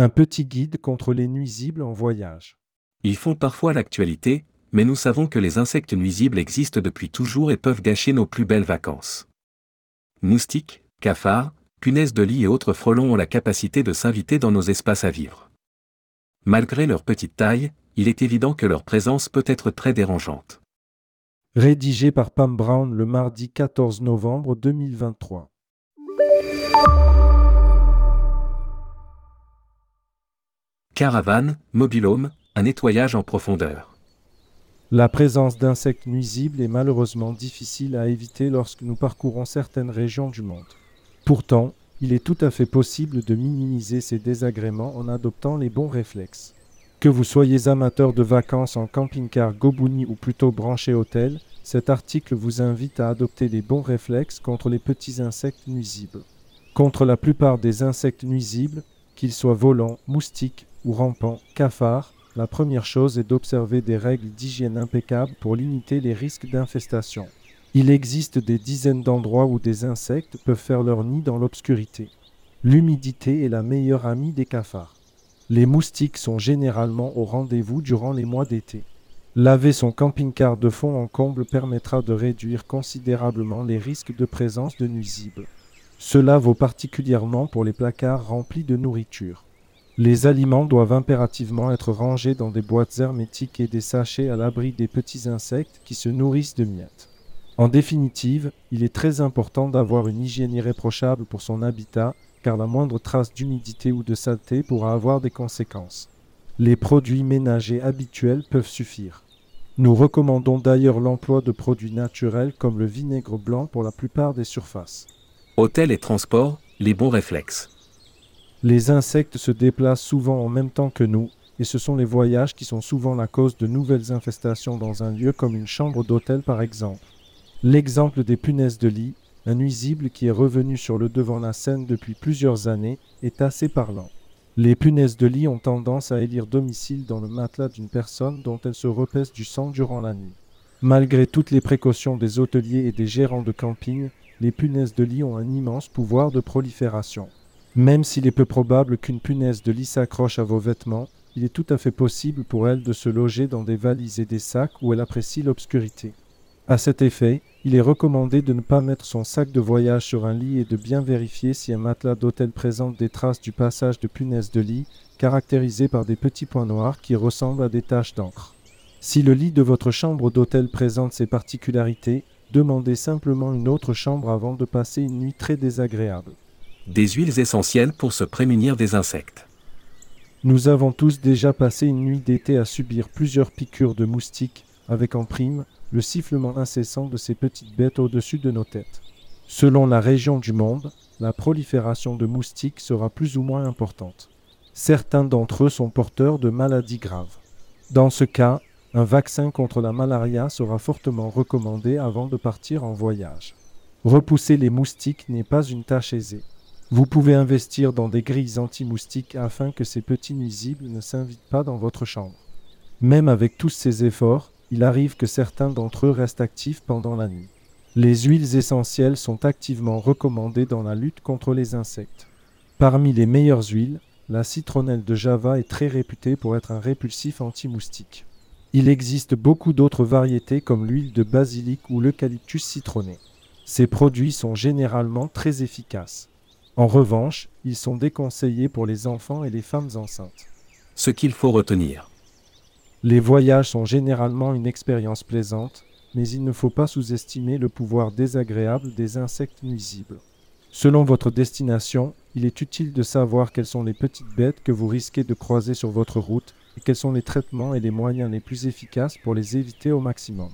Un petit guide contre les nuisibles en voyage. Ils font parfois l'actualité, mais nous savons que les insectes nuisibles existent depuis toujours et peuvent gâcher nos plus belles vacances. Moustiques, cafards, punaises de lit et autres frelons ont la capacité de s'inviter dans nos espaces à vivre. Malgré leur petite taille, il est évident que leur présence peut être très dérangeante. Rédigé par Pam Brown le mardi 14 novembre 2023. Caravane, mobilhome, un nettoyage en profondeur. La présence d'insectes nuisibles est malheureusement difficile à éviter lorsque nous parcourons certaines régions du monde. Pourtant, il est tout à fait possible de minimiser ces désagréments en adoptant les bons réflexes. Que vous soyez amateur de vacances en camping-car Gobouni ou plutôt branché hôtel, cet article vous invite à adopter les bons réflexes contre les petits insectes nuisibles. Contre la plupart des insectes nuisibles, qu'ils soient volants, moustiques ou rampants, cafards, la première chose est d'observer des règles d'hygiène impeccables pour limiter les risques d'infestation. Il existe des dizaines d'endroits où des insectes peuvent faire leur nid dans l'obscurité. L'humidité est la meilleure amie des cafards. Les moustiques sont généralement au rendez-vous durant les mois d'été. Laver son camping-car de fond en comble permettra de réduire considérablement les risques de présence de nuisibles. Cela vaut particulièrement pour les placards remplis de nourriture. Les aliments doivent impérativement être rangés dans des boîtes hermétiques et des sachets à l'abri des petits insectes qui se nourrissent de miettes. En définitive, il est très important d'avoir une hygiène irréprochable pour son habitat, car la moindre trace d'humidité ou de saleté pourra avoir des conséquences. Les produits ménagers habituels peuvent suffire. Nous recommandons d'ailleurs l'emploi de produits naturels comme le vinaigre blanc pour la plupart des surfaces. Hôtel et transport, les bons réflexes. Les insectes se déplacent souvent en même temps que nous, et ce sont les voyages qui sont souvent la cause de nouvelles infestations dans un lieu comme une chambre d'hôtel par exemple. L'exemple des punaises de lit, un nuisible qui est revenu sur le devant de la scène depuis plusieurs années, est assez parlant. Les punaises de lit ont tendance à élire domicile dans le matelas d'une personne dont elles se repaissent du sang durant la nuit. Malgré toutes les précautions des hôteliers et des gérants de camping, les punaises de lit ont un immense pouvoir de prolifération. Même s'il est peu probable qu'une punaise de lit s'accroche à vos vêtements, il est tout à fait possible pour elle de se loger dans des valises et des sacs où elle apprécie l'obscurité. À cet effet, il est recommandé de ne pas mettre son sac de voyage sur un lit et de bien vérifier si un matelas d'hôtel présente des traces du passage de punaises de lit, caractérisées par des petits points noirs qui ressemblent à des taches d'encre. Si le lit de votre chambre d'hôtel présente ces particularités, demandez simplement une autre chambre avant de passer une nuit très désagréable des huiles essentielles pour se prémunir des insectes. Nous avons tous déjà passé une nuit d'été à subir plusieurs piqûres de moustiques, avec en prime le sifflement incessant de ces petites bêtes au-dessus de nos têtes. Selon la région du monde, la prolifération de moustiques sera plus ou moins importante. Certains d'entre eux sont porteurs de maladies graves. Dans ce cas, un vaccin contre la malaria sera fortement recommandé avant de partir en voyage. Repousser les moustiques n'est pas une tâche aisée. Vous pouvez investir dans des grilles anti-moustiques afin que ces petits nuisibles ne s'invitent pas dans votre chambre. Même avec tous ces efforts, il arrive que certains d'entre eux restent actifs pendant la nuit. Les huiles essentielles sont activement recommandées dans la lutte contre les insectes. Parmi les meilleures huiles, la citronnelle de Java est très réputée pour être un répulsif anti-moustique. Il existe beaucoup d'autres variétés comme l'huile de basilic ou l'eucalyptus citronné. Ces produits sont généralement très efficaces. En revanche, ils sont déconseillés pour les enfants et les femmes enceintes. Ce qu'il faut retenir. Les voyages sont généralement une expérience plaisante, mais il ne faut pas sous-estimer le pouvoir désagréable des insectes nuisibles. Selon votre destination, il est utile de savoir quelles sont les petites bêtes que vous risquez de croiser sur votre route et quels sont les traitements et les moyens les plus efficaces pour les éviter au maximum.